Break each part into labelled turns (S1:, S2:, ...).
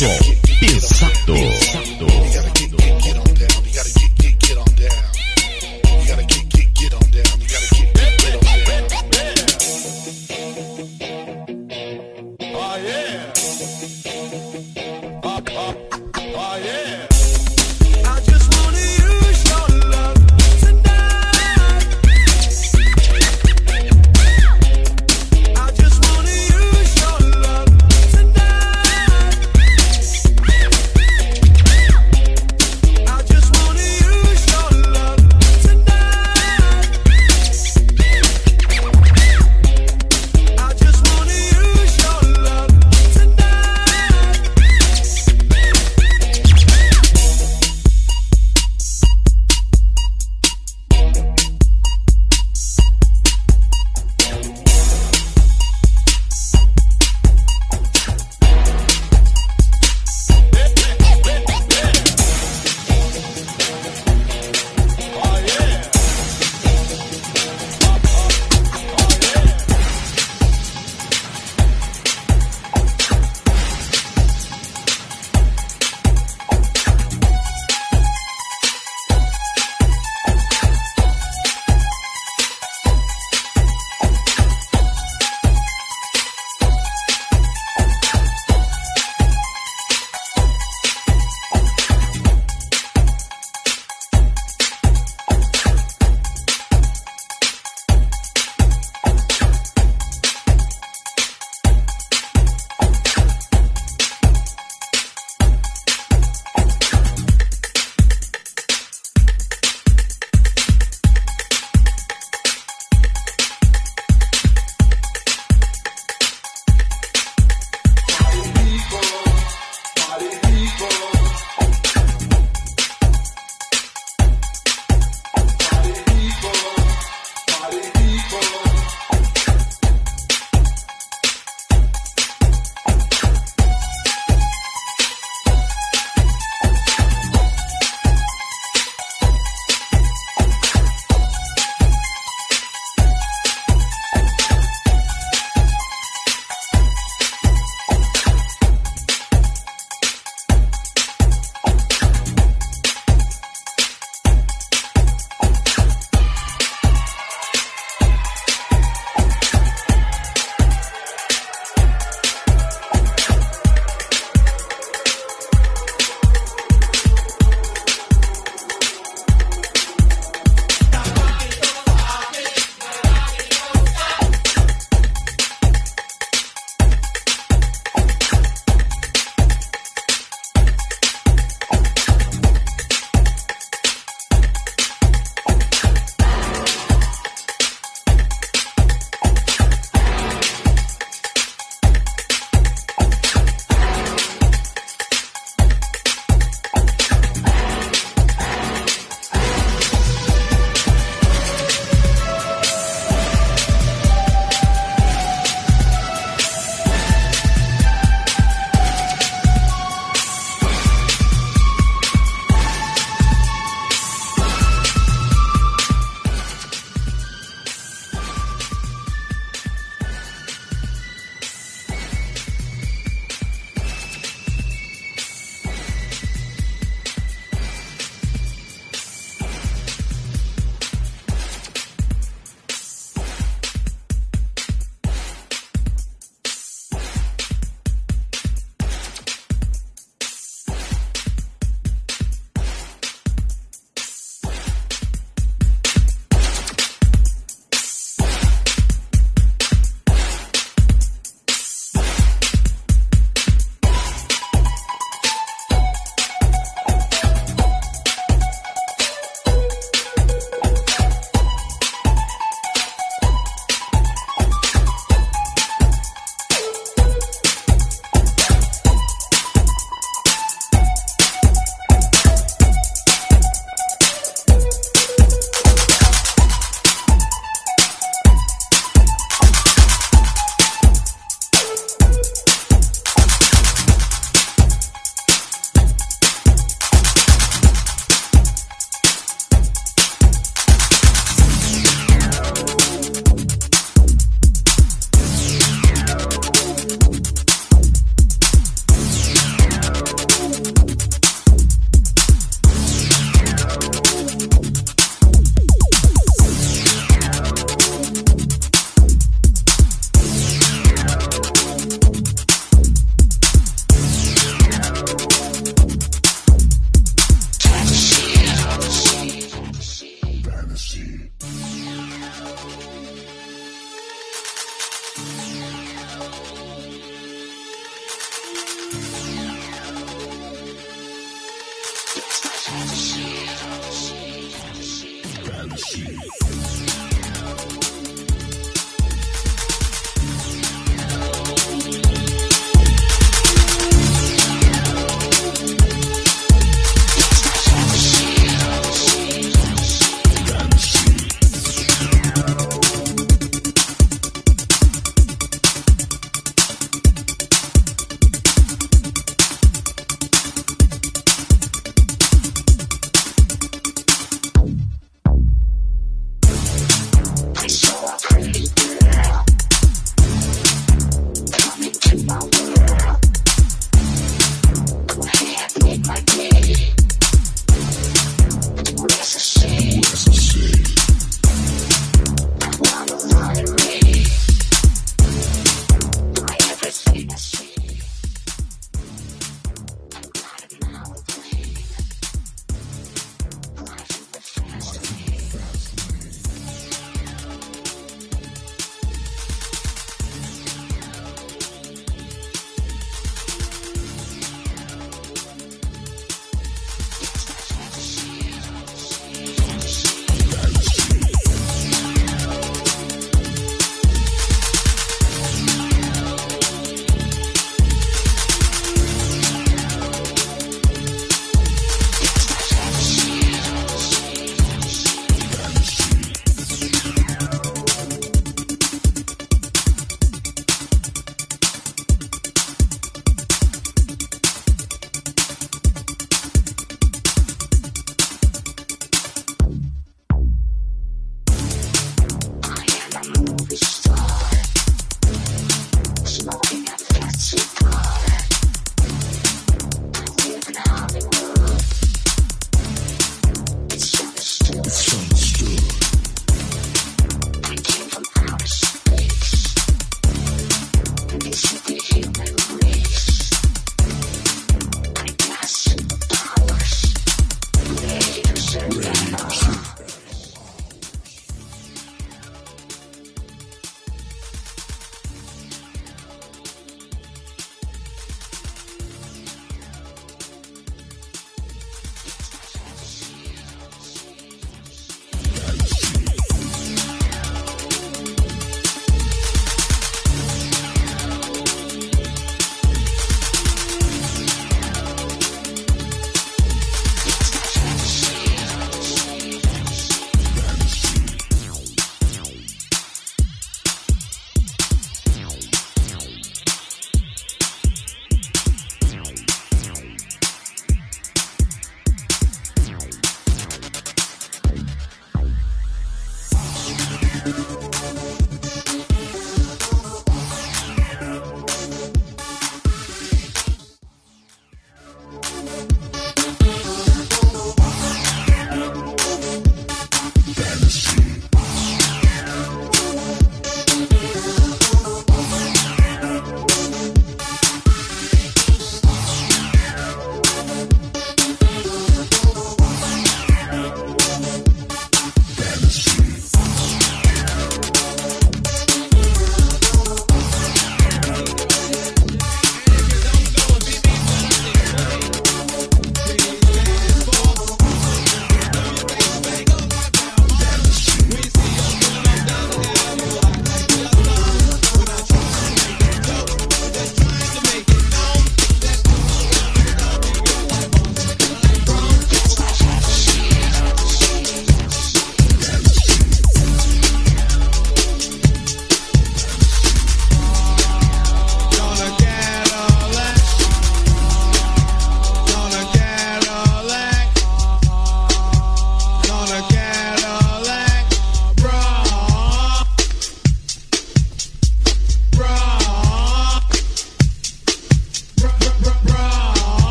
S1: som pesado.
S2: You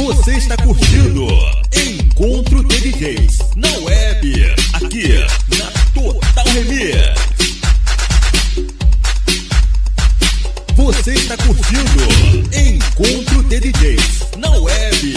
S1: Você está curtindo Encontro de DJs na web, aqui na Total Remix. Você está curtindo Encontro de DJs na web,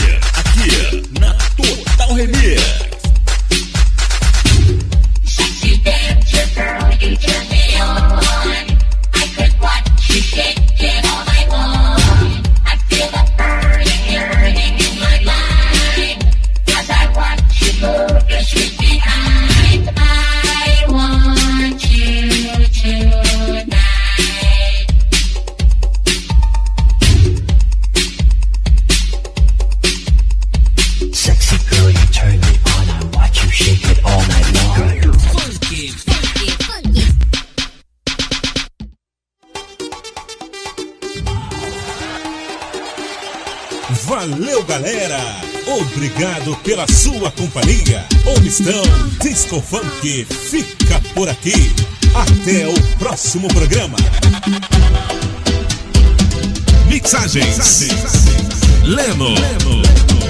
S1: Obrigado pela sua companhia. O Mistão Disco Funk fica por aqui. Até o próximo programa. Mixagens. Leno.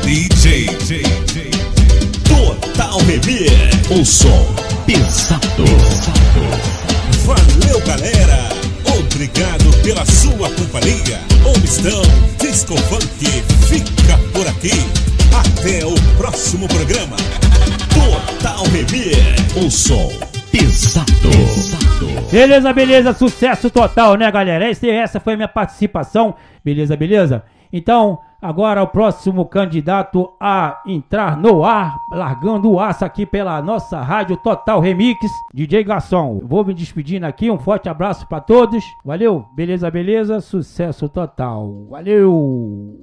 S1: DJ. Total Remix.
S3: O som pesado.
S1: Valeu, galera! Obrigado pela sua companhia. O Mistão Disco Funk fica por aqui. Até o próximo programa. Total Remix.
S3: O som pesado.
S2: Beleza, beleza, sucesso total, né, galera? Esse, essa foi a minha participação, beleza, beleza? Então, agora o próximo candidato a entrar no ar, largando o aço aqui pela nossa rádio Total Remix, DJ Garçom. Vou me despedindo aqui, um forte abraço pra todos. Valeu, beleza, beleza, sucesso total. Valeu!